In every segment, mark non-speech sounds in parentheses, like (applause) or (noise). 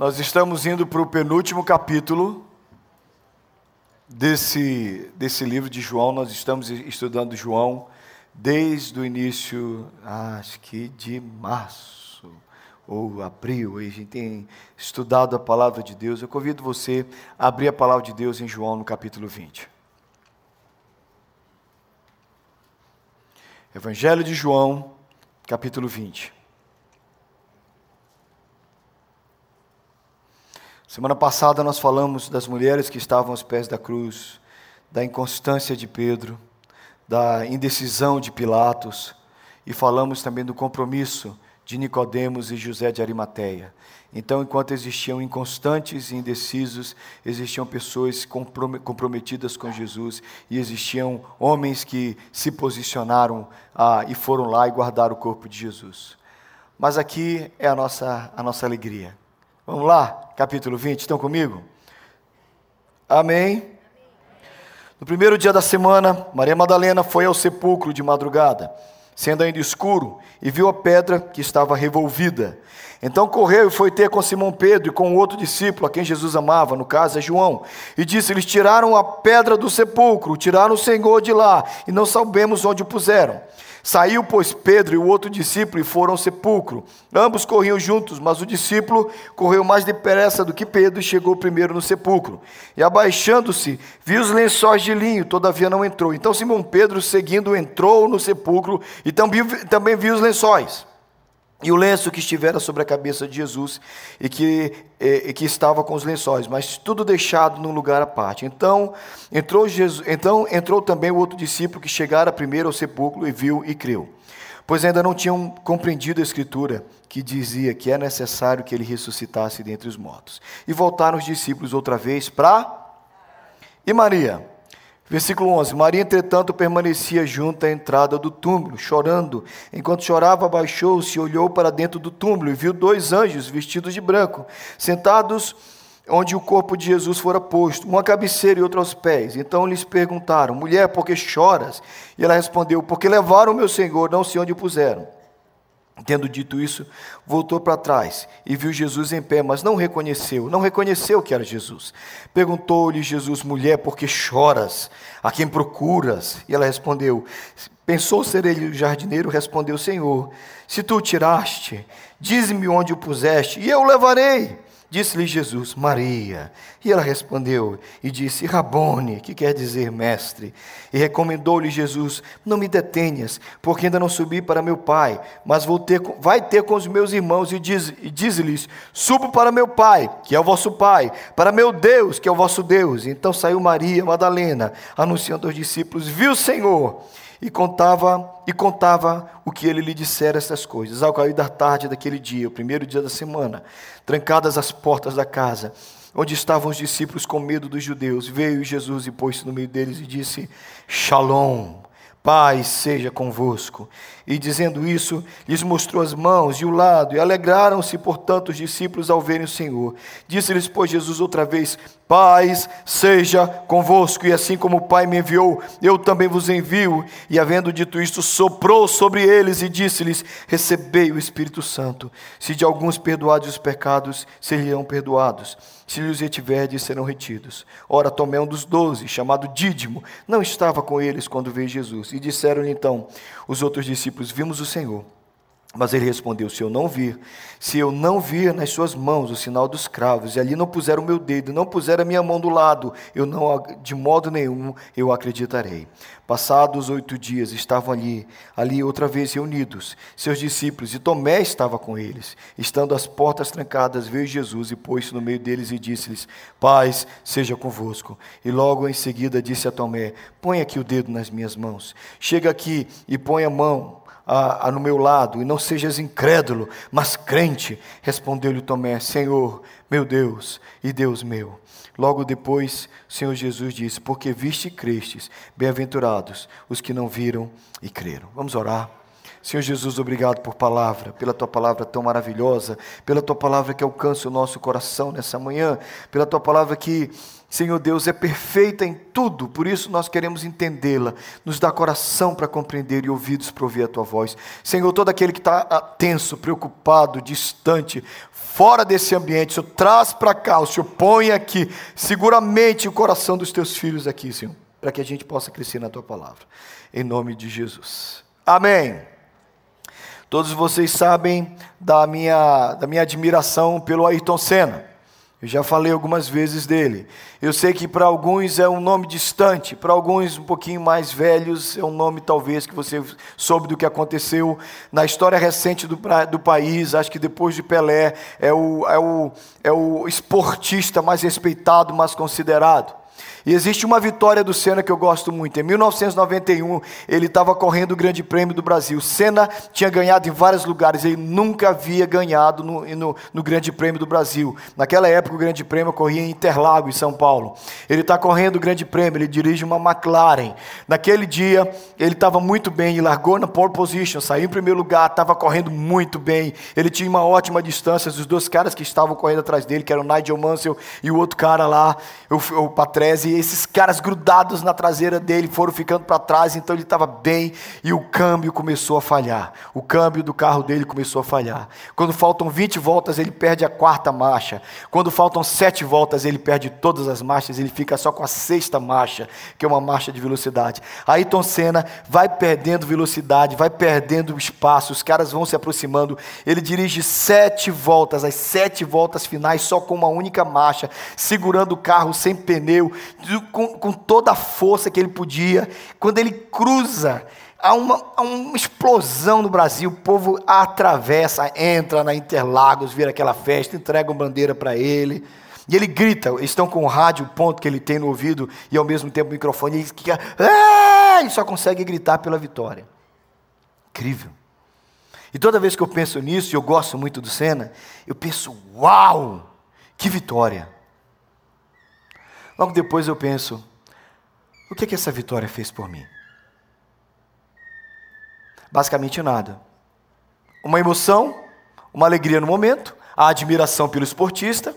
Nós estamos indo para o penúltimo capítulo desse, desse livro de João. Nós estamos estudando João desde o início, acho que de março ou abril. A gente tem estudado a palavra de Deus. Eu convido você a abrir a palavra de Deus em João no capítulo 20. Evangelho de João, capítulo 20. Semana passada nós falamos das mulheres que estavam aos pés da cruz, da inconstância de Pedro, da indecisão de Pilatos e falamos também do compromisso de Nicodemos e José de Arimateia. Então, enquanto existiam inconstantes e indecisos, existiam pessoas comprometidas com Jesus e existiam homens que se posicionaram ah, e foram lá e guardaram o corpo de Jesus. Mas aqui é a nossa, a nossa alegria. Vamos lá, capítulo 20, estão comigo? Amém. No primeiro dia da semana, Maria Madalena foi ao sepulcro de madrugada, sendo ainda escuro, e viu a pedra que estava revolvida. Então correu e foi ter com Simão Pedro e com o outro discípulo, a quem Jesus amava, no caso é João, e disse: Eles tiraram a pedra do sepulcro, tiraram o Senhor de lá, e não sabemos onde o puseram. Saiu, pois, Pedro e o outro discípulo e foram ao sepulcro. Ambos corriam juntos, mas o discípulo correu mais depressa do que Pedro e chegou primeiro no sepulcro. E abaixando-se, viu os lençóis de linho, todavia não entrou. Então Simão Pedro, seguindo, entrou no sepulcro e também, também viu os lençóis. E o lenço que estivera sobre a cabeça de Jesus e que, e, que estava com os lençóis, mas tudo deixado num lugar à parte. Então entrou, Jesus, então entrou também o outro discípulo que chegara primeiro ao sepulcro e viu e creu. Pois ainda não tinham compreendido a escritura que dizia que é necessário que ele ressuscitasse dentre os mortos. E voltaram os discípulos outra vez para. E Maria? Versículo 11: Maria, entretanto, permanecia junto à entrada do túmulo, chorando. Enquanto chorava, abaixou-se e olhou para dentro do túmulo e viu dois anjos vestidos de branco, sentados onde o corpo de Jesus fora posto, uma cabeceira e outra aos pés. Então lhes perguntaram: Mulher, por que choras? E ela respondeu: Porque levaram meu Senhor, não sei onde o puseram. Tendo dito isso, voltou para trás e viu Jesus em pé, mas não reconheceu, não reconheceu que era Jesus. Perguntou-lhe Jesus, mulher, por que choras? A quem procuras? E ela respondeu: Pensou ser ele o jardineiro? Respondeu: Senhor, se tu o tiraste, dize-me onde o puseste, e eu o levarei. Disse-lhe Jesus, Maria. E ela respondeu e disse, Rabone, que quer dizer mestre. E recomendou-lhe Jesus, não me detenhas, porque ainda não subi para meu pai, mas vou ter, vai ter com os meus irmãos e diz-lhes, diz subo para meu pai, que é o vosso pai, para meu Deus, que é o vosso Deus. Então saiu Maria Madalena, anunciando aos discípulos, viu Senhor e contava e contava o que ele lhe dissera essas coisas. Ao cair da tarde daquele dia, o primeiro dia da semana, trancadas as portas da casa, onde estavam os discípulos com medo dos judeus, veio Jesus e pôs-se no meio deles e disse: Shalom, paz seja convosco. E dizendo isso, lhes mostrou as mãos e o lado, e alegraram-se, portanto, os discípulos ao verem o Senhor. Disse-lhes, pois, Jesus outra vez: Paz seja convosco, e assim como o Pai me enviou, eu também vos envio. E havendo dito isto, soprou sobre eles e disse-lhes: Recebei o Espírito Santo. Se de alguns perdoados os pecados, seriam perdoados. Se lhes retiverdes, serão retidos. Ora, Tomé, um dos doze, chamado Dídimo, não estava com eles quando veio Jesus. E disseram-lhe então os outros discípulos: discípulos: Vimos o Senhor. Mas ele respondeu: Se eu não vir, se eu não vir nas suas mãos o sinal dos cravos, e ali não puser o meu dedo, não puser a minha mão do lado, eu não, de modo nenhum, eu acreditarei. Passados oito dias, estavam ali, ali outra vez reunidos, seus discípulos, e Tomé estava com eles. Estando as portas trancadas, veio Jesus e pôs-se no meio deles e disse-lhes: Paz seja convosco. E logo em seguida disse a Tomé: Põe aqui o dedo nas minhas mãos. Chega aqui e põe a mão a, a, no meu lado, e não sejas incrédulo, mas crente. Respondeu-lhe Tomé: Senhor, meu Deus e Deus meu. Logo depois, o Senhor Jesus disse: Porque viste e crestes, bem-aventurados os que não viram e creram. Vamos orar. Senhor Jesus, obrigado por palavra, pela tua palavra tão maravilhosa, pela tua palavra que alcança o nosso coração nessa manhã, pela tua palavra que Senhor Deus, é perfeita em tudo, por isso nós queremos entendê-la. Nos dá coração para compreender e ouvidos para ouvir a tua voz. Senhor, todo aquele que está tenso, preocupado, distante, fora desse ambiente, Senhor traz para cá, o Senhor põe aqui, seguramente o coração dos teus filhos aqui, Senhor, para que a gente possa crescer na tua palavra. Em nome de Jesus. Amém. Todos vocês sabem da minha, da minha admiração pelo Ayrton Senna. Eu já falei algumas vezes dele. Eu sei que para alguns é um nome distante, para alguns um pouquinho mais velhos é um nome talvez que você soube do que aconteceu na história recente do, do país. Acho que depois de Pelé é o, é, o, é o esportista mais respeitado, mais considerado. E existe uma vitória do Senna que eu gosto muito. Em 1991, ele estava correndo o Grande Prêmio do Brasil. Senna tinha ganhado em vários lugares, ele nunca havia ganhado no, no, no Grande Prêmio do Brasil. Naquela época, o Grande Prêmio corria em Interlagos, em São Paulo. Ele está correndo o Grande Prêmio, ele dirige uma McLaren. Naquele dia, ele estava muito bem, ele largou na pole position, saiu em primeiro lugar, estava correndo muito bem. Ele tinha uma ótima distância. Os dois caras que estavam correndo atrás dele, que eram o Nigel Mansell e o outro cara lá, o, o E esses caras grudados na traseira dele foram ficando para trás, então ele estava bem e o câmbio começou a falhar. O câmbio do carro dele começou a falhar. Quando faltam 20 voltas, ele perde a quarta marcha. Quando faltam 7 voltas, ele perde todas as marchas, ele fica só com a sexta marcha, que é uma marcha de velocidade. Ayrton Senna vai perdendo velocidade, vai perdendo espaço, os caras vão se aproximando. Ele dirige sete voltas, as sete voltas finais, só com uma única marcha, segurando o carro sem pneu, com, com toda a força que ele podia. Quando ele cruza, há uma, há uma explosão no Brasil, o povo atravessa, entra na Interlagos, vira aquela festa, entregam bandeira para ele. E ele grita, estão com o rádio, o ponto que ele tem no ouvido, e ao mesmo tempo o microfone, ele, ele só consegue gritar pela vitória. Incrível. E toda vez que eu penso nisso, e eu gosto muito do Senna, eu penso, uau, que vitória. Logo depois eu penso: o que, que essa vitória fez por mim? Basicamente nada. Uma emoção, uma alegria no momento, a admiração pelo esportista,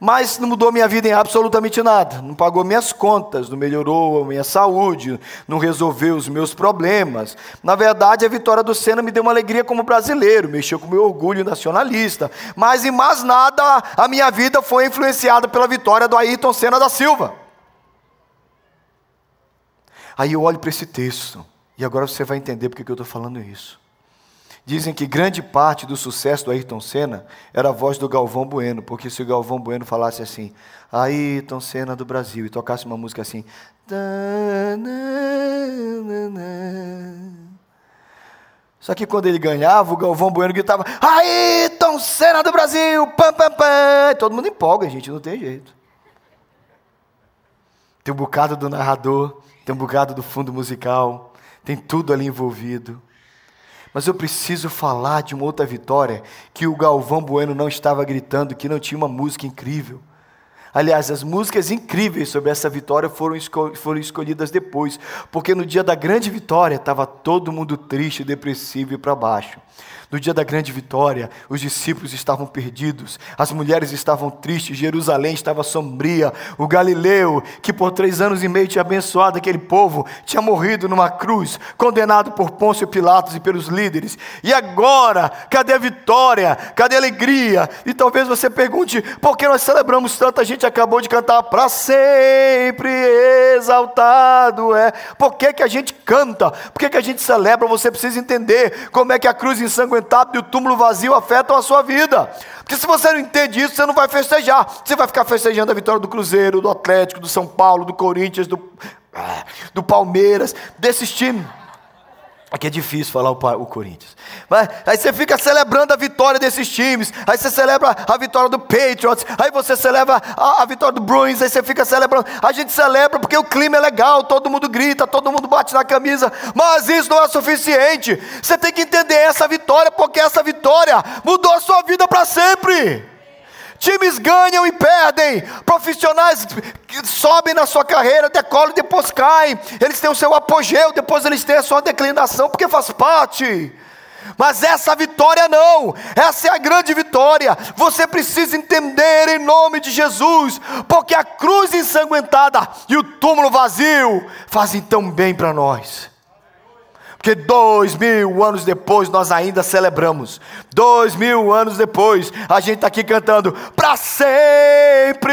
mas não mudou minha vida em absolutamente nada. Não pagou minhas contas, não melhorou a minha saúde, não resolveu os meus problemas. Na verdade, a vitória do Senna me deu uma alegria como brasileiro, mexeu com meu orgulho nacionalista. Mas em mais nada, a minha vida foi influenciada pela vitória do Ayrton Senna da Silva. Aí eu olho para esse texto, e agora você vai entender porque que eu estou falando isso. Dizem que grande parte do sucesso do Ayrton Senna era a voz do Galvão Bueno, porque se o Galvão Bueno falasse assim, Ayrton Senna do Brasil, e tocasse uma música assim, só que quando ele ganhava, o Galvão Bueno gritava, Ayrton Senna do Brasil, pam, pam, pam. Todo mundo empolga, gente, não tem jeito. Tem um bocado do narrador, tem um bocado do fundo musical, tem tudo ali envolvido. Mas eu preciso falar de uma outra vitória que o Galvão Bueno não estava gritando, que não tinha uma música incrível. Aliás, as músicas incríveis sobre essa vitória foram, escol foram escolhidas depois, porque no dia da grande vitória estava todo mundo triste, depressivo e para baixo. No dia da grande vitória, os discípulos estavam perdidos, as mulheres estavam tristes, Jerusalém estava sombria. O Galileu, que por três anos e meio tinha abençoado aquele povo, tinha morrido numa cruz, condenado por Pôncio Pilatos e pelos líderes. E agora, cadê a vitória? Cadê a alegria? E talvez você pergunte, por que nós celebramos tanto? A gente acabou de cantar para sempre exaltado é. Por que, que a gente canta? Por que, que a gente celebra? Você precisa entender como é que a cruz ensanguentada e o túmulo vazio afetam a sua vida. Porque se você não entende isso, você não vai festejar. Você vai ficar festejando a vitória do Cruzeiro, do Atlético, do São Paulo, do Corinthians, do, ah, do Palmeiras, desses times. Aqui é difícil falar o, o Corinthians. Mas, aí você fica celebrando a vitória desses times. Aí você celebra a vitória do Patriots. Aí você celebra a, a, vitória do Bruins. Aí você fica celebrando. A gente celebra porque o clima é legal. Todo mundo grita, todo mundo bate na camisa. Mas isso não é suficiente. Você tem que entender essa vitória, porque essa vitória mudou a sua vida para sempre. Times ganham e perdem. Profissionais sobem na sua carreira, decolam e depois caem. Eles têm o seu apogeu, depois eles têm a sua declinação, porque faz parte. Mas essa vitória não, essa é a grande vitória. Você precisa entender em nome de Jesus, porque a cruz ensanguentada e o túmulo vazio fazem tão bem para nós. Porque dois mil anos depois nós ainda celebramos. Dois mil anos depois a gente está aqui cantando para sempre.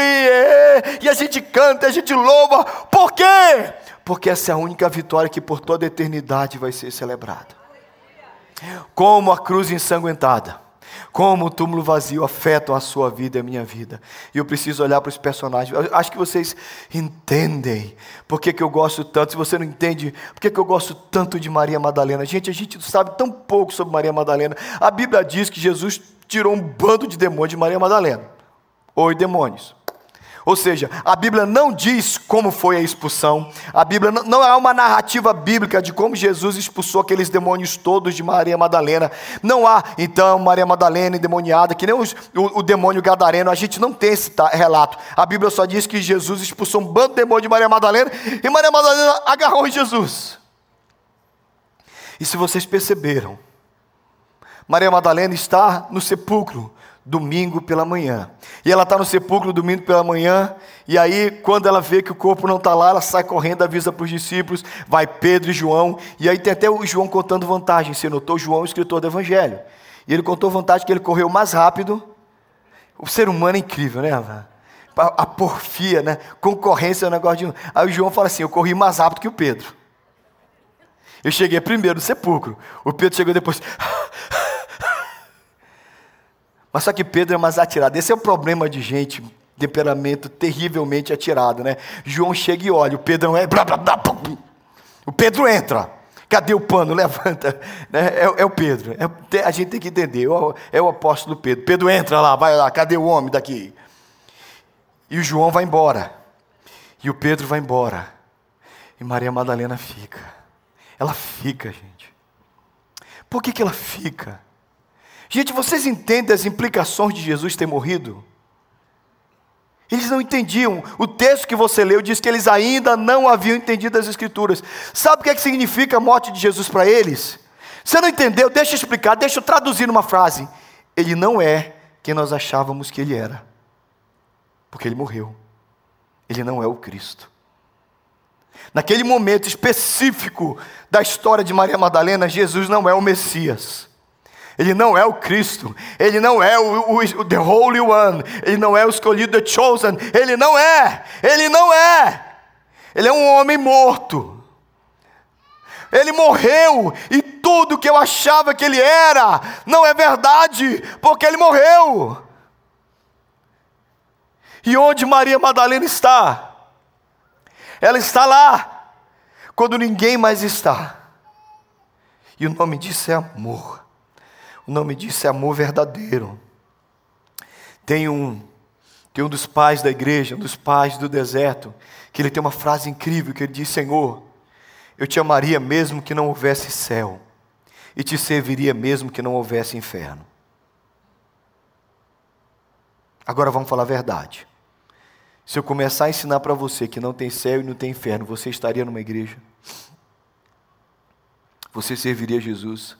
E a gente canta, a gente louva. Por quê? Porque essa é a única vitória que por toda a eternidade vai ser celebrada. Como a cruz ensanguentada como o túmulo vazio afeta a sua vida e a minha vida. E eu preciso olhar para os personagens. Eu acho que vocês entendem por que, que eu gosto tanto. Se você não entende, por que, que eu gosto tanto de Maria Madalena? Gente, a gente sabe tão pouco sobre Maria Madalena. A Bíblia diz que Jesus tirou um bando de demônios de Maria Madalena. Oi, demônios. Ou seja, a Bíblia não diz como foi a expulsão, a Bíblia não é uma narrativa bíblica de como Jesus expulsou aqueles demônios todos de Maria Madalena. Não há, então, Maria Madalena endemoniada, que nem os, o, o, demônio gadareno, a gente não tem esse relato. A Bíblia só diz que Jesus expulsou um bando de demônios de Maria Madalena e Maria Madalena agarrou Jesus. E se vocês perceberam, Maria Madalena está no sepulcro domingo pela manhã. E ela está no sepulcro domingo pela manhã, e aí, quando ela vê que o corpo não está lá, ela sai correndo, avisa para os discípulos, vai Pedro e João, e aí tem até o João contando vantagem. Você notou João, escritor do Evangelho. E ele contou vantagem que ele correu mais rápido. O ser humano é incrível, né? A porfia, né? Concorrência é um negócio de. Aí o João fala assim: Eu corri mais rápido que o Pedro. Eu cheguei primeiro no sepulcro. O Pedro chegou depois. (laughs) Mas só que Pedro é mais atirado. Esse é o problema de gente, temperamento terrivelmente atirado, né? João chega e olha, o Pedro é. O Pedro entra. Cadê o pano? (laughs) Levanta. Né? É, é, o Pedro. É, a gente tem que entender. É o apóstolo Pedro. Pedro entra lá, vai lá. Cadê o homem daqui? E o João vai embora. E o Pedro vai embora. E Maria Madalena fica. Ela fica, gente. Por que, que ela fica? Gente, vocês entendem as implicações de Jesus ter morrido? Eles não entendiam. O texto que você leu diz que eles ainda não haviam entendido as Escrituras. Sabe o que, é que significa a morte de Jesus para eles? Você não entendeu? Deixa eu explicar, deixa eu traduzir numa frase. Ele não é quem nós achávamos que ele era, porque ele morreu. Ele não é o Cristo. Naquele momento específico da história de Maria Madalena, Jesus não é o Messias. Ele não é o Cristo, ele não é o, o, o, The Holy One, ele não é o escolhido, The Chosen, ele não é, ele não é, ele é um homem morto. Ele morreu e tudo que eu achava que ele era não é verdade, porque ele morreu. E onde Maria Madalena está? Ela está lá, quando ninguém mais está. E o nome disso é amor. O nome disso é amor verdadeiro. Tem um, tem um dos pais da igreja, um dos pais do deserto, que ele tem uma frase incrível que ele diz: Senhor, eu te amaria mesmo que não houvesse céu, e te serviria mesmo que não houvesse inferno. Agora vamos falar a verdade. Se eu começar a ensinar para você que não tem céu e não tem inferno, você estaria numa igreja? Você serviria Jesus?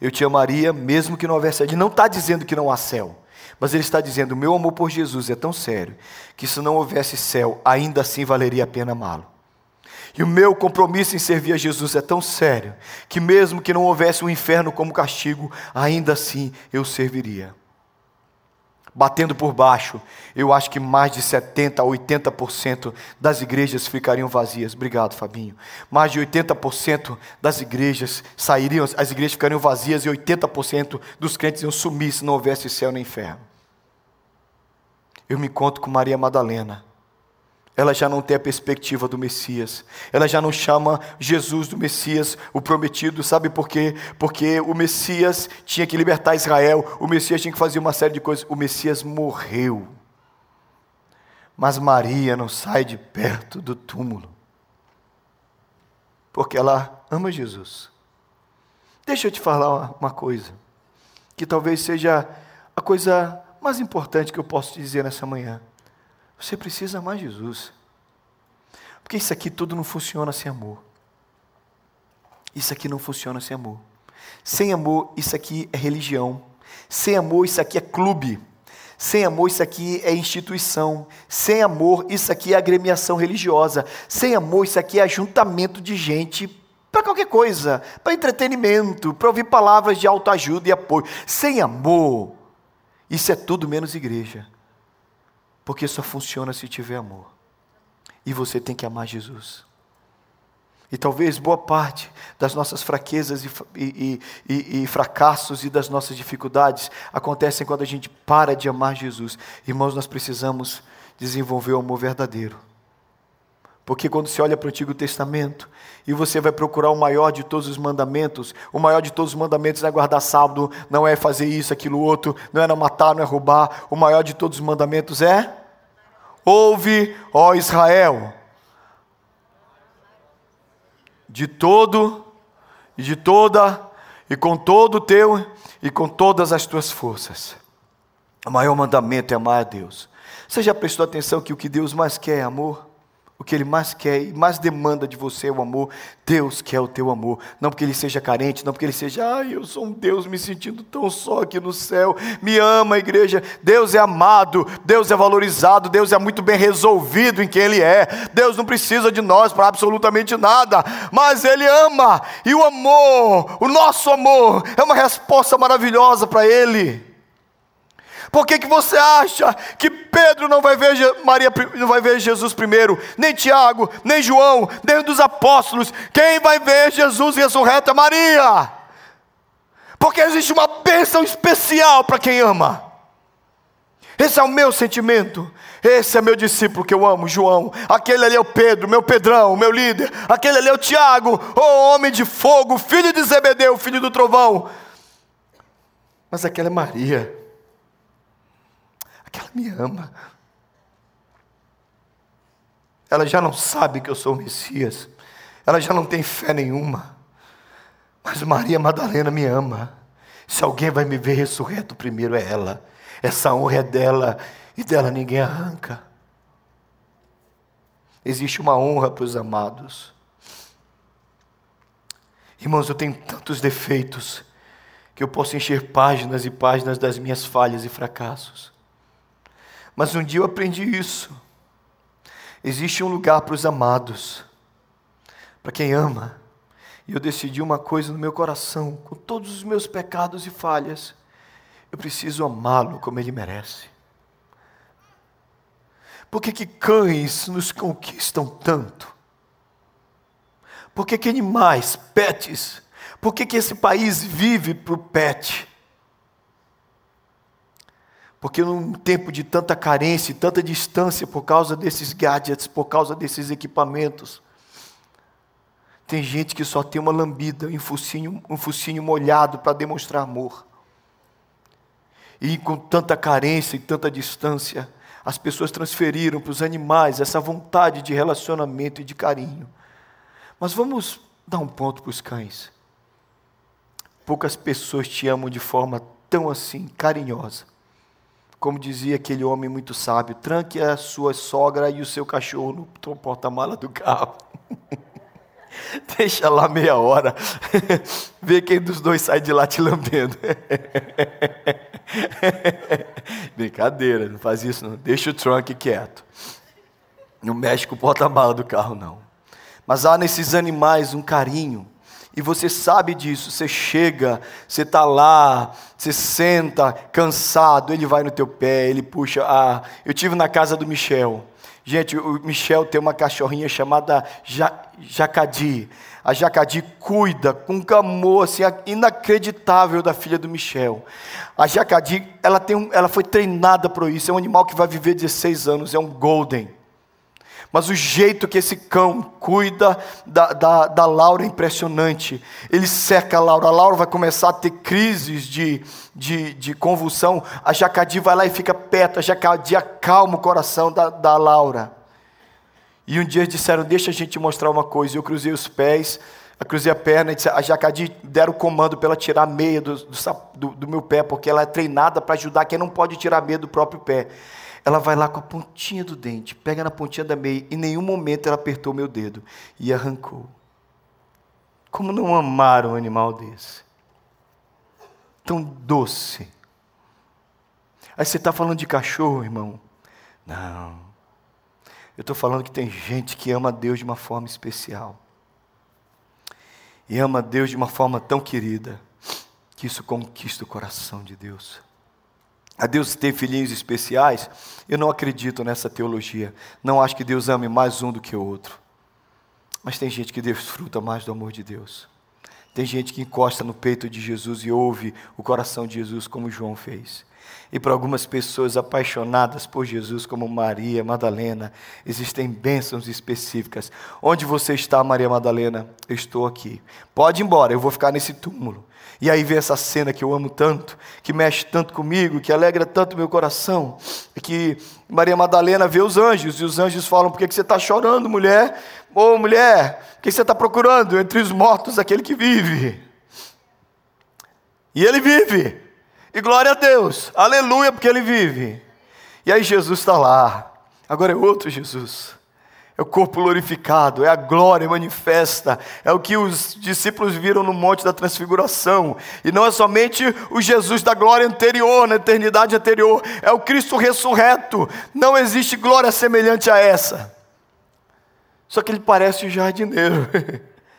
Eu te amaria mesmo que não houvesse. Ele não está dizendo que não há céu, mas ele está dizendo: o meu amor por Jesus é tão sério que se não houvesse céu, ainda assim valeria a pena amá-lo. E o meu compromisso em servir a Jesus é tão sério que, mesmo que não houvesse um inferno como castigo, ainda assim eu serviria batendo por baixo, eu acho que mais de 70% a 80% das igrejas ficariam vazias. Obrigado, Fabinho. Mais de 80% das igrejas sairiam, as igrejas ficariam vazias e 80% dos crentes iam sumir se não houvesse céu nem inferno. Eu me encontro com Maria Madalena ela já não tem a perspectiva do Messias. Ela já não chama Jesus do Messias, o prometido. Sabe por quê? Porque o Messias tinha que libertar Israel, o Messias tinha que fazer uma série de coisas. O Messias morreu. Mas Maria não sai de perto do túmulo. Porque ela ama Jesus. Deixa eu te falar uma coisa, que talvez seja a coisa mais importante que eu posso te dizer nessa manhã. Você precisa amar Jesus. Porque isso aqui tudo não funciona sem amor. isso aqui não funciona sem amor. Sem amor, isso aqui é religião. Sem amor, isso aqui é clube. Sem amor, isso aqui é instituição. Sem amor, isso aqui é agremiação religiosa. Sem amor, isso aqui é ajuntamento de gente para qualquer coisa, para entretenimento, para ouvir palavras de autoajuda e apoio. Sem amor, isso é tudo menos igreja. Porque só funciona se tiver amor. E você tem que amar Jesus. E talvez boa parte das nossas fraquezas e, e, e, e, fracassos e das nossas dificuldades acontecem quando a gente para de amar Jesus. Irmãos, nós precisamos desenvolver o amor verdadeiro. Porque quando você olha para o Antigo Testamento e você vai procurar o maior de todos os mandamentos, o maior de todos os mandamentos não é guardar sábado, não é fazer isso, aquilo, outro, não é não matar, não é roubar. O maior de todos os mandamentos é: Ouve, ó Israel de todo e de toda e com todo o teu e com todas as tuas forças. O maior mandamento é amar a Deus. Você já prestou atenção que o que Deus mais quer é amor? O que Ele mais quer e mais demanda de você é o amor. Deus quer o teu amor. Não porque Ele seja carente, não porque Ele seja, ai, eu sou um Deus me sentindo tão só aqui no céu. Me ama, igreja. Deus é amado, Deus é valorizado, Deus é muito bem resolvido em quem Ele é. Deus não precisa de nós para absolutamente nada, mas Ele ama. E o amor, o nosso amor, é uma resposta maravilhosa para Ele. Por que, que você acha que Pedro não vai ver Maria não vai ver Jesus primeiro, nem Tiago, nem João, nem dos apóstolos? Quem vai ver Jesus ressurreto é Maria. Porque existe uma bênção especial para quem ama. Esse é o meu sentimento. Esse é meu discípulo que eu amo, João. Aquele ali é o Pedro, meu Pedrão, meu líder. Aquele ali é o Tiago, o homem de fogo, filho de Zebedeu, filho do trovão. Mas aquela é Maria Aquela me ama. Ela já não sabe que eu sou o Messias. Ela já não tem fé nenhuma. Mas Maria Madalena me ama. Se alguém vai me ver ressurreto, primeiro é ela. Essa honra é dela e dela ninguém arranca. Existe uma honra para os amados. Irmãos, eu tenho tantos defeitos que eu posso encher páginas e páginas das minhas falhas e fracassos. Mas um dia eu aprendi isso. Existe um lugar para os amados, para quem ama. E eu decidi uma coisa no meu coração, com todos os meus pecados e falhas, eu preciso amá-lo como ele merece. Por que, que cães nos conquistam tanto? Por que, que animais, pets? Por que, que esse país vive para o pet? Porque num tempo de tanta carência, tanta distância por causa desses gadgets, por causa desses equipamentos, tem gente que só tem uma lambida, um focinho, um focinho molhado para demonstrar amor. E com tanta carência e tanta distância, as pessoas transferiram para os animais essa vontade de relacionamento e de carinho. Mas vamos dar um ponto para os cães. Poucas pessoas te amam de forma tão assim carinhosa. Como dizia aquele homem muito sábio, tranque a sua sogra e o seu cachorro no porta-mala do carro. (laughs) Deixa lá meia hora. (laughs) Vê quem dos dois sai de lá te lambendo. (laughs) Brincadeira, não faz isso não. Deixa o trunk quieto. Não mexe com o porta-mala do carro, não. Mas há nesses animais um carinho e você sabe disso, você chega, você está lá, você senta cansado, ele vai no teu pé, ele puxa. Ah, eu tive na casa do Michel. Gente, o Michel tem uma cachorrinha chamada ja, Jacadi. A Jacadi cuida com um amor assim, inacreditável da filha do Michel. A Jacadi, ela, tem um, ela foi treinada para isso. É um animal que vai viver 16 anos, é um golden. Mas o jeito que esse cão cuida da, da, da Laura é impressionante. Ele seca a Laura, a Laura vai começar a ter crises de, de, de convulsão. A Jacadi vai lá e fica perto, a Jacadi acalma o coração da, da Laura. E um dia disseram: Deixa a gente mostrar uma coisa. Eu cruzei os pés, eu cruzei a perna, a Jacadi deram o comando para ela tirar a meia do, do, do meu pé, porque ela é treinada para ajudar quem não pode tirar a meia do próprio pé. Ela vai lá com a pontinha do dente, pega na pontinha da meia, e em nenhum momento ela apertou meu dedo e arrancou. Como não amar um animal desse? Tão doce. Aí você está falando de cachorro, irmão. Não. Eu estou falando que tem gente que ama Deus de uma forma especial. E ama Deus de uma forma tão querida, que isso conquista o coração de Deus. A Deus ter filhinhos especiais, eu não acredito nessa teologia. Não acho que Deus ame mais um do que o outro. Mas tem gente que desfruta mais do amor de Deus. Tem gente que encosta no peito de Jesus e ouve o coração de Jesus, como João fez. E para algumas pessoas apaixonadas por Jesus, como Maria Madalena, existem bênçãos específicas. Onde você está, Maria Madalena? Eu estou aqui. Pode ir embora, eu vou ficar nesse túmulo. E aí vem essa cena que eu amo tanto, que mexe tanto comigo, que alegra tanto meu coração, que Maria Madalena vê os anjos, e os anjos falam: Por que você está chorando, mulher? Ô oh, mulher, o que você está procurando entre os mortos aquele que vive? E ele vive. E glória a Deus, aleluia, porque ele vive. E aí Jesus está lá, agora é outro Jesus. É o corpo glorificado, é a glória manifesta, é o que os discípulos viram no Monte da Transfiguração. E não é somente o Jesus da glória anterior, na eternidade anterior, é o Cristo ressurreto. Não existe glória semelhante a essa. Só que ele parece o jardineiro.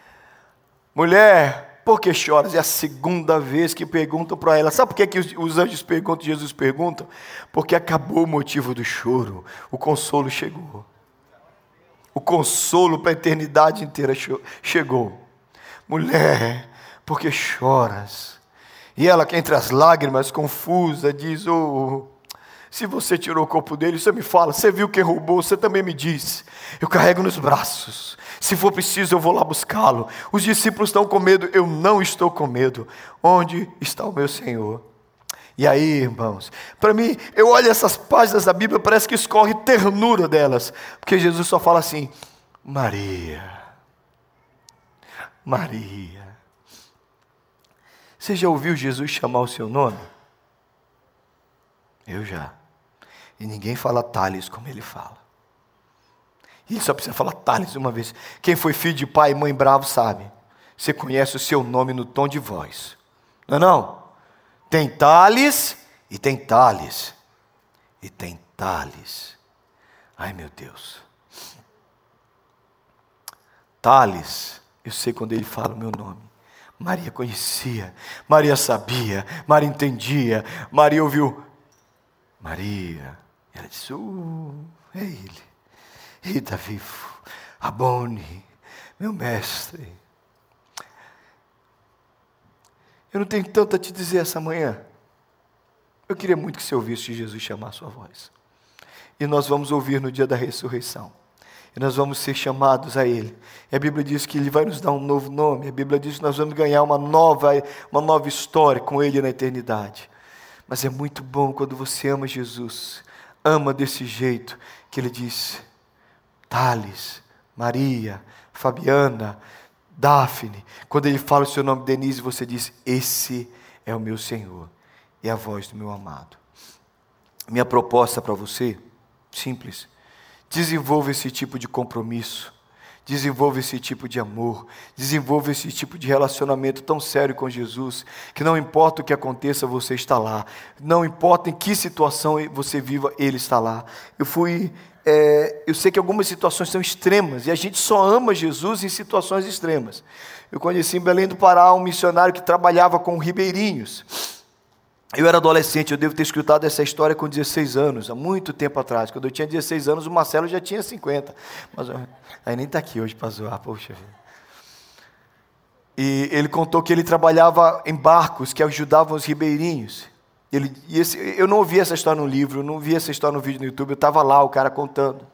(laughs) Mulher, por que choras? É a segunda vez que perguntam para ela. Sabe por que, que os anjos perguntam, Jesus pergunta? Porque acabou o motivo do choro, o consolo chegou. O consolo para a eternidade inteira chegou. Mulher, por que choras? E ela, que entre as lágrimas, confusa, diz: Oh, se você tirou o corpo dele, você me fala, você viu quem roubou, você também me disse. Eu carrego nos braços. Se for preciso, eu vou lá buscá-lo. Os discípulos estão com medo, eu não estou com medo. Onde está o meu Senhor? E aí, irmãos, para mim, eu olho essas páginas da Bíblia, parece que escorre ternura delas, porque Jesus só fala assim: Maria, Maria. Você já ouviu Jesus chamar o seu nome? Eu já. E ninguém fala Thales como ele fala. Ele só precisa falar Thales uma vez. Quem foi filho de pai e mãe bravo sabe. Você conhece o seu nome no tom de voz. Não é não? Tem Thales e tem Thales. E tem Thales. Ai meu Deus. Thales, eu sei quando ele fala o meu nome. Maria conhecia, Maria sabia, Maria entendia, Maria ouviu. Maria, ela disse: uh, é ele. Ele está vivo. Abone, meu mestre. Eu não tenho tanto a te dizer essa manhã. Eu queria muito que você ouvisse Jesus chamar a sua voz. E nós vamos ouvir no dia da ressurreição. E nós vamos ser chamados a Ele. E a Bíblia diz que Ele vai nos dar um novo nome. A Bíblia diz que nós vamos ganhar uma nova, uma nova história com Ele na eternidade. Mas é muito bom quando você ama Jesus, ama desse jeito, que Ele diz: Thales, Maria, Fabiana, Daphne. Quando Ele fala o seu nome, Denise, você diz: Esse é o meu Senhor e a voz do meu amado. Minha proposta para você, simples, desenvolva esse tipo de compromisso Desenvolva esse tipo de amor, desenvolva esse tipo de relacionamento tão sério com Jesus, que não importa o que aconteça, você está lá. Não importa em que situação você viva, Ele está lá. Eu fui, é, eu sei que algumas situações são extremas e a gente só ama Jesus em situações extremas. Eu conheci em Belém do Pará um missionário que trabalhava com ribeirinhos. Eu era adolescente, eu devo ter escutado essa história com 16 anos, há muito tempo atrás. Quando eu tinha 16 anos, o Marcelo já tinha 50. Mas aí nem está aqui hoje para zoar, poxa vida. E ele contou que ele trabalhava em barcos que ajudavam os ribeirinhos. Ele, esse, eu não ouvi essa história no livro, não vi essa história no vídeo no YouTube, eu estava lá, o cara contando.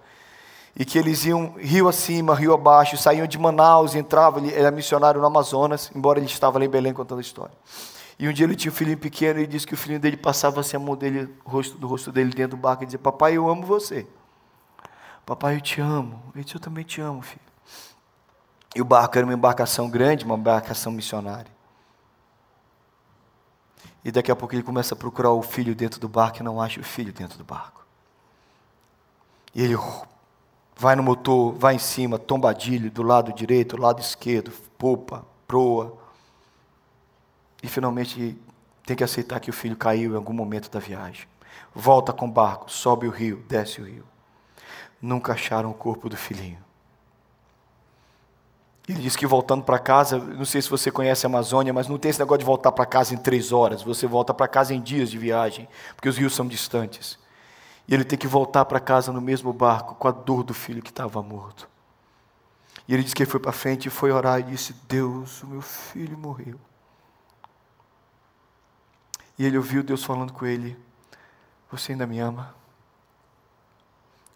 E que eles iam rio acima, rio abaixo, saíam de Manaus, entravam, ele era missionário no Amazonas, embora ele estava lá em Belém contando a história. E um dia ele tinha um filhinho pequeno e disse que o filhinho dele passava assim a mão dele, rosto, do rosto dele dentro do barco e dizia: Papai, eu amo você. Papai, eu te amo. Ele disse: Eu também te amo, filho. E o barco era uma embarcação grande, uma embarcação missionária. E daqui a pouco ele começa a procurar o filho dentro do barco e não acha o filho dentro do barco. E ele vai no motor, vai em cima, tombadilho, do lado direito, do lado esquerdo, popa, proa. E finalmente tem que aceitar que o filho caiu em algum momento da viagem. Volta com o barco, sobe o rio, desce o rio. Nunca acharam o corpo do filhinho. Ele diz que voltando para casa, não sei se você conhece a Amazônia, mas não tem esse negócio de voltar para casa em três horas. Você volta para casa em dias de viagem, porque os rios são distantes. E ele tem que voltar para casa no mesmo barco, com a dor do filho que estava morto. E ele disse que ele foi para frente e foi orar e disse: Deus, o meu filho morreu. E ele ouviu Deus falando com ele: Você ainda me ama?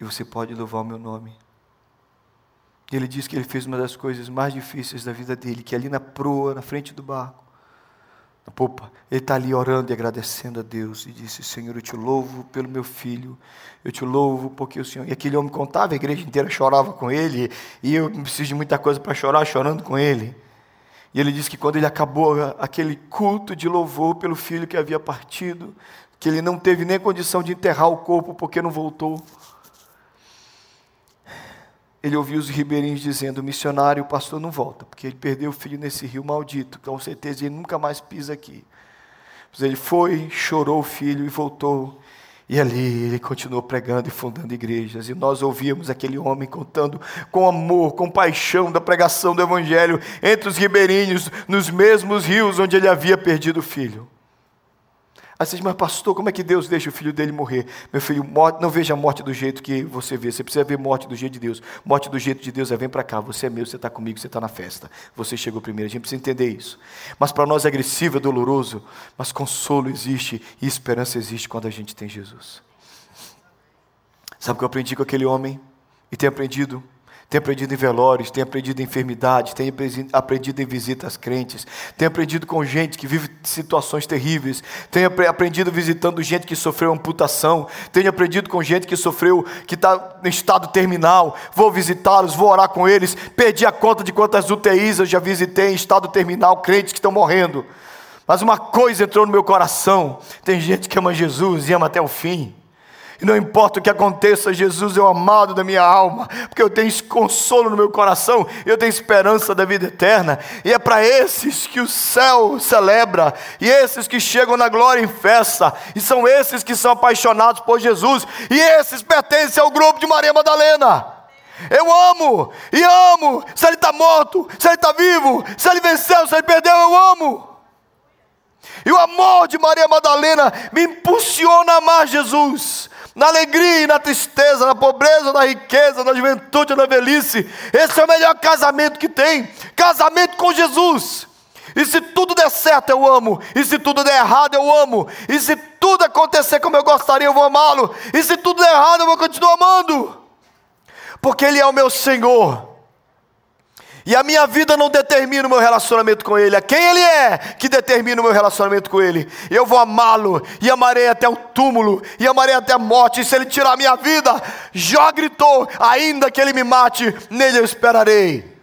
E você pode louvar o meu nome. E ele diz que ele fez uma das coisas mais difíceis da vida dele, que é ali na proa, na frente do barco, na popa, ele está ali orando e agradecendo a Deus, e disse: Senhor, eu te louvo pelo meu filho, eu te louvo porque o Senhor. E aquele homem contava, a igreja inteira chorava com ele, e eu preciso de muita coisa para chorar, chorando com ele. E ele disse que quando ele acabou aquele culto de louvor pelo filho que havia partido, que ele não teve nem condição de enterrar o corpo porque não voltou ele ouviu os ribeirinhos dizendo: o missionário, o pastor não volta, porque ele perdeu o filho nesse rio maldito, com certeza ele nunca mais pisa aqui. Mas ele foi, chorou o filho e voltou. E ali ele continuou pregando e fundando igrejas. E nós ouvíamos aquele homem contando com amor, com paixão da pregação do Evangelho entre os ribeirinhos, nos mesmos rios onde ele havia perdido o filho. Aí você diz, mas pastor, como é que Deus deixa o filho dele morrer? Meu filho, não veja a morte do jeito que você vê. Você precisa ver morte do jeito de Deus. Morte do jeito de Deus é vem para cá, você é meu, você está comigo, você está na festa. Você chegou primeiro. A gente precisa entender isso. Mas para nós é agressivo, é doloroso. Mas consolo existe e esperança existe quando a gente tem Jesus. Sabe o que eu aprendi com aquele homem? E tenho aprendido tem aprendido em velórios, tem aprendido em enfermidades, tem aprendido em visitas crentes, tem aprendido com gente que vive situações terríveis, tem aprendido visitando gente que sofreu amputação, tenho aprendido com gente que sofreu, que está em estado terminal. Vou visitá-los, vou orar com eles, perdi a conta de quantas UTIs eu já visitei em estado terminal, crentes que estão morrendo. Mas uma coisa entrou no meu coração: tem gente que ama Jesus e ama até o fim. E não importa o que aconteça, Jesus é o amado da minha alma, porque eu tenho consolo no meu coração, eu tenho esperança da vida eterna. E é para esses que o céu celebra, e esses que chegam na glória em festa, e são esses que são apaixonados por Jesus, e esses pertencem ao grupo de Maria Madalena. Eu amo e amo. Se ele está morto, se ele está vivo, se ele venceu, se ele perdeu, eu amo. E o amor de Maria Madalena me impulsiona a amar Jesus na alegria e na tristeza, na pobreza, na riqueza, na juventude, na velhice. Esse é o melhor casamento que tem casamento com Jesus. E se tudo der certo, eu amo. E se tudo der errado, eu amo. E se tudo acontecer como eu gostaria, eu vou amá-lo. E se tudo der errado, eu vou continuar amando. Porque Ele é o meu Senhor. E a minha vida não determina o meu relacionamento com Ele, é quem Ele é que determina o meu relacionamento com Ele. Eu vou amá-lo e amarei até o túmulo e amarei até a morte. E se Ele tirar a minha vida, já gritou, ainda que Ele me mate, nele eu esperarei.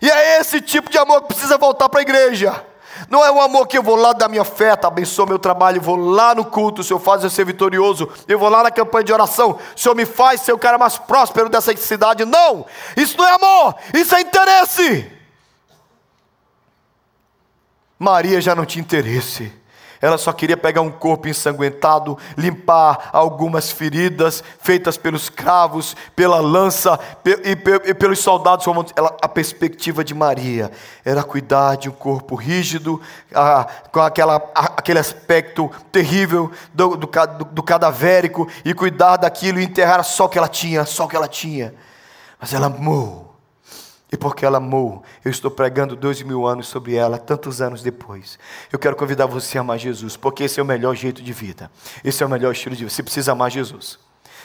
E é esse tipo de amor que precisa voltar para a igreja. Não é um amor que eu vou lá da minha oferta, abençoa meu trabalho, vou lá no culto, o Senhor faz eu ser vitorioso, eu vou lá na campanha de oração, o Senhor me faz ser o cara mais próspero dessa cidade. Não, isso não é amor, isso é interesse. Maria já não tinha interesse. Ela só queria pegar um corpo ensanguentado, limpar algumas feridas feitas pelos cravos, pela lança e pelos soldados romanos. Ela, a perspectiva de Maria era cuidar de um corpo rígido, com aquela, aquele aspecto terrível do, do, do cadavérico, e cuidar daquilo e enterrar só o que ela tinha, só o que ela tinha. Mas ela amou e porque ela amou, eu estou pregando dois mil anos sobre ela, tantos anos depois. Eu quero convidar você a amar Jesus, porque esse é o melhor jeito de vida. Esse é o melhor estilo de vida. Você precisa amar Jesus.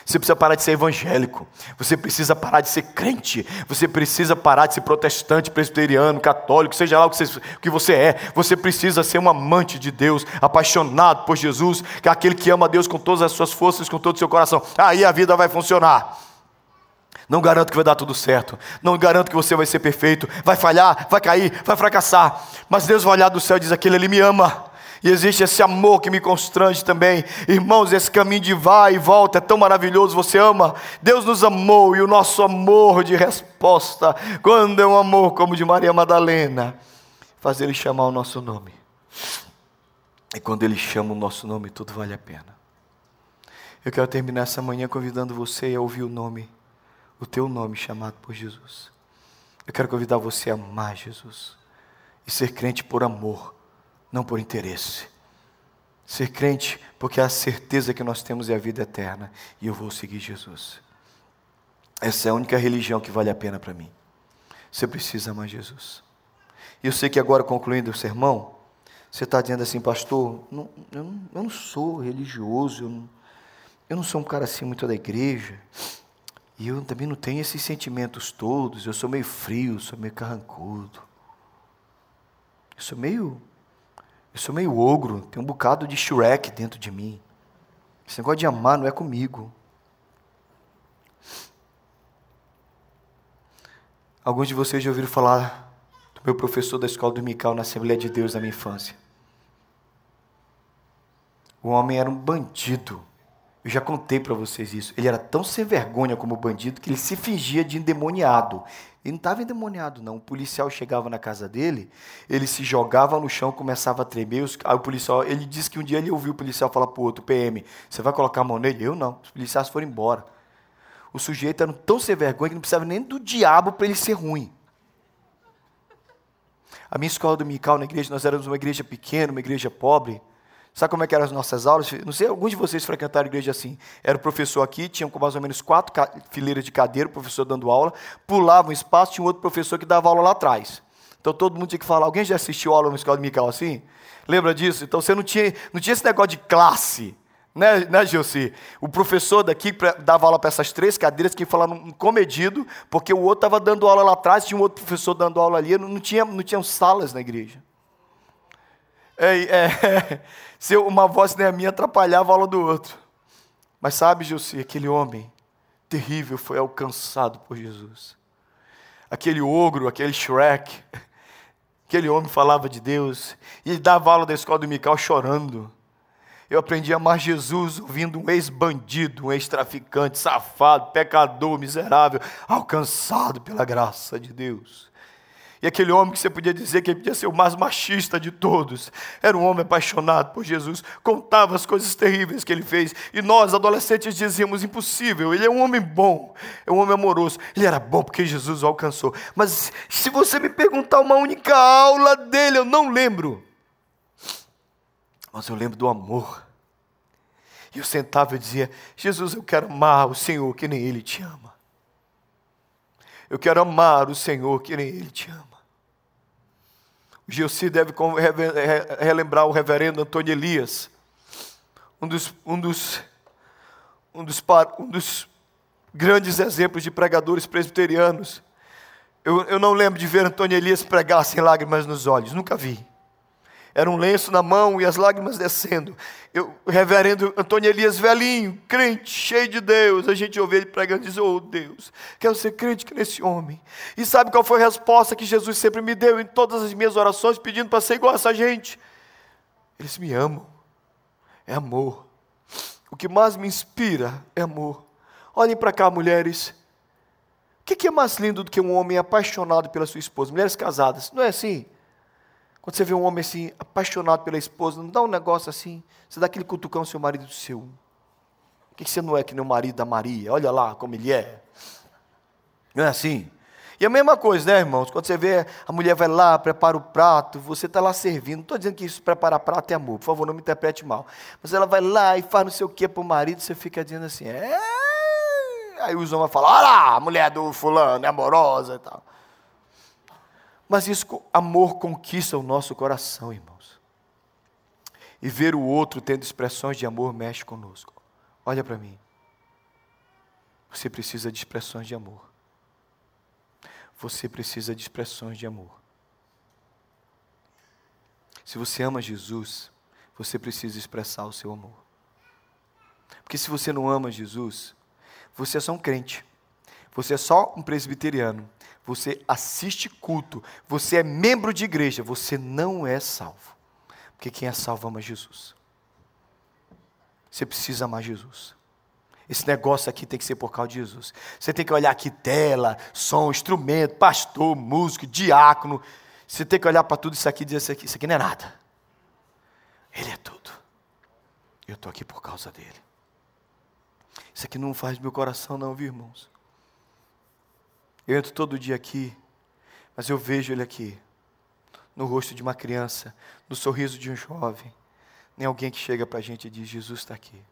Você precisa parar de ser evangélico. Você precisa parar de ser crente. Você precisa parar de ser protestante, presbiteriano, católico, seja lá o que você, o que você é. Você precisa ser um amante de Deus, apaixonado por Jesus, que é aquele que ama Deus com todas as suas forças, com todo o seu coração. Aí a vida vai funcionar. Não garanto que vai dar tudo certo. Não garanto que você vai ser perfeito. Vai falhar, vai cair, vai fracassar. Mas Deus vai olhar do céu e diz: aquele ali me ama. E existe esse amor que me constrange também. Irmãos, esse caminho de vai e volta é tão maravilhoso. Você ama? Deus nos amou e o nosso amor de resposta, quando é um amor como de Maria Madalena, faz ele chamar o nosso nome. E quando ele chama o nosso nome, tudo vale a pena. Eu quero terminar essa manhã convidando você a ouvir o nome, o teu nome chamado por Jesus. Eu quero convidar você a amar Jesus e ser crente por amor não por interesse. Ser crente porque a certeza que nós temos é a vida eterna e eu vou seguir Jesus. Essa é a única religião que vale a pena para mim. Você precisa amar Jesus. E eu sei que agora, concluindo o sermão, você está dizendo assim, pastor, não, eu, não, eu, não, sou religioso, eu não, eu não sou um cara assim muito da igreja, e eu também não tenho esses sentimentos todos, eu sou meio frio, sou meio carrancudo, eu sou meio eu sou meio ogro, tem um bocado de Shrek dentro de mim. Esse negócio de amar não é comigo. Alguns de vocês já ouviram falar do meu professor da escola dominical na Assembleia de Deus na minha infância. O homem era um bandido. Eu já contei para vocês isso. Ele era tão sem vergonha como bandido que ele se fingia de endemoniado. Ele não estava endemoniado, não. O policial chegava na casa dele, ele se jogava no chão, começava a tremer. Aí o policial, ele disse que um dia ele ouviu o policial falar para o outro, PM, você vai colocar a mão nele? Eu não. Os policiais foram embora. O sujeito era tão sem vergonha que não precisava nem do diabo para ele ser ruim. A minha escola dominical na igreja, nós éramos uma igreja pequena, uma igreja pobre. Sabe como é eram as nossas aulas? Não sei, alguns de vocês frequentaram a igreja assim. Era o professor aqui, tinha mais ou menos quatro fileiras de cadeira, o professor dando aula, pulava um espaço, tinha um outro professor que dava aula lá atrás. Então todo mundo tinha que falar. Alguém já assistiu aula na escola dominical assim? Lembra disso? Então você não tinha, não tinha esse negócio de classe. Né, né Gilci? O professor daqui dava aula para essas três cadeiras que falavam comedido, porque o outro estava dando aula lá atrás, tinha um outro professor dando aula ali, não, não, tinha, não tinham salas na igreja. É, é, (laughs) se uma voz nem a minha atrapalhava a aula do outro. Mas sabe, José, aquele homem terrível foi alcançado por Jesus. Aquele ogro, aquele Shrek, (laughs) aquele homem falava de Deus e ele dava aula da escola dominical chorando. Eu aprendi a amar Jesus ouvindo um ex-bandido, um ex-traficante, safado, pecador, miserável, alcançado pela graça de Deus. E aquele homem que você podia dizer que ele podia ser o mais machista de todos, era um homem apaixonado por Jesus, contava as coisas terríveis que ele fez, e nós, adolescentes, dizíamos: impossível, ele é um homem bom, é um homem amoroso. Ele era bom porque Jesus o alcançou. Mas se você me perguntar uma única aula dele, eu não lembro. Mas eu lembro do amor. E eu sentava e dizia: Jesus, eu quero amar o Senhor que nem Ele te ama. Eu quero amar o Senhor que nem Ele te ama. Gilci deve relembrar o reverendo Antônio Elias, um dos, um dos, um dos, um dos grandes exemplos de pregadores presbiterianos. Eu, eu não lembro de ver Antônio Elias pregar sem lágrimas nos olhos, nunca vi. Era um lenço na mão e as lágrimas descendo. Eu, o reverendo Antônio Elias, velhinho, crente, cheio de Deus, a gente ouve ele pregando e diz: Oh Deus, quero ser crente que nesse homem. E sabe qual foi a resposta que Jesus sempre me deu em todas as minhas orações, pedindo para ser igual a essa gente? Eles me amam, é amor. O que mais me inspira é amor. Olhem para cá, mulheres. O que é mais lindo do que um homem apaixonado pela sua esposa? Mulheres casadas, não é assim? Quando você vê um homem assim, apaixonado pela esposa, não dá um negócio assim, você dá aquele cutucão seu marido do seu. Por que você não é que nem o marido da Maria? Olha lá como ele é. Não é assim? E a mesma coisa, né, irmãos? Quando você vê a mulher vai lá, prepara o prato, você está lá servindo. Não estou dizendo que isso preparar prato é amor, por favor, não me interprete mal. Mas ela vai lá e faz não sei o que para o marido, você fica dizendo assim, é. Aí os homens falam, olha lá, a mulher do fulano é amorosa e tal. Mas isso, amor conquista o nosso coração, irmãos. E ver o outro tendo expressões de amor mexe conosco. Olha para mim. Você precisa de expressões de amor. Você precisa de expressões de amor. Se você ama Jesus, você precisa expressar o seu amor. Porque se você não ama Jesus, você é só um crente. Você é só um presbiteriano você assiste culto, você é membro de igreja, você não é salvo. Porque quem é salvo ama Jesus. Você precisa amar Jesus. Esse negócio aqui tem que ser por causa de Jesus. Você tem que olhar aqui tela, som, instrumento, pastor, músico, diácono. Você tem que olhar para tudo isso aqui e dizer: isso aqui, isso aqui não é nada. Ele é tudo. Eu estou aqui por causa dele. Isso aqui não faz meu coração, não, viu, irmãos? Eu entro todo dia aqui, mas eu vejo ele aqui, no rosto de uma criança, no sorriso de um jovem, nem alguém que chega para a gente e diz: Jesus está aqui.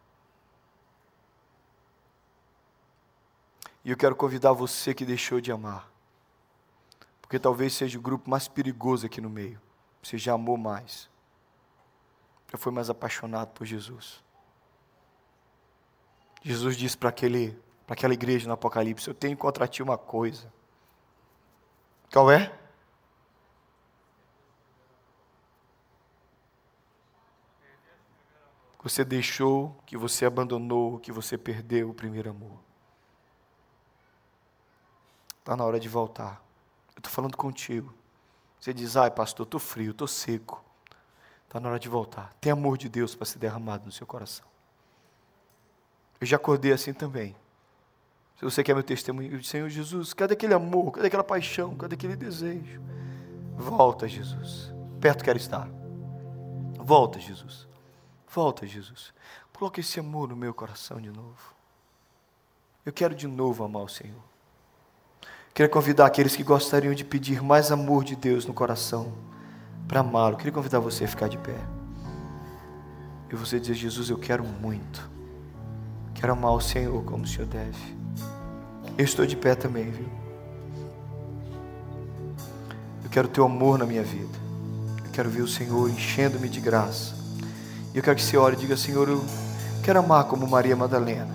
E eu quero convidar você que deixou de amar, porque talvez seja o grupo mais perigoso aqui no meio. Você já amou mais, já foi mais apaixonado por Jesus. Jesus disse para aquele para aquela igreja no Apocalipse: Eu tenho contra ti uma coisa. Qual é? Você deixou, que você abandonou, que você perdeu o primeiro amor. Está na hora de voltar. Eu estou falando contigo. Você diz, ai pastor, estou frio, estou seco. Está na hora de voltar. Tem amor de Deus para ser derramado no seu coração. Eu já acordei assim também. Se você quer meu testemunho, Senhor Jesus, cadê aquele amor? Cadê aquela paixão? Cadê aquele desejo? Volta, Jesus. Perto quero estar. Volta, Jesus. Volta, Jesus. Coloque esse amor no meu coração de novo. Eu quero de novo amar o Senhor. Queria convidar aqueles que gostariam de pedir mais amor de Deus no coração para amá-lo. Queria convidar você a ficar de pé. E você dizer: Jesus, eu quero muito. Quero amar o Senhor como o Senhor deve. Eu estou de pé também, viu? Eu quero teu amor na minha vida. Eu quero ver o Senhor enchendo-me de graça. E eu quero que você ore e diga: Senhor, eu quero amar como Maria Madalena.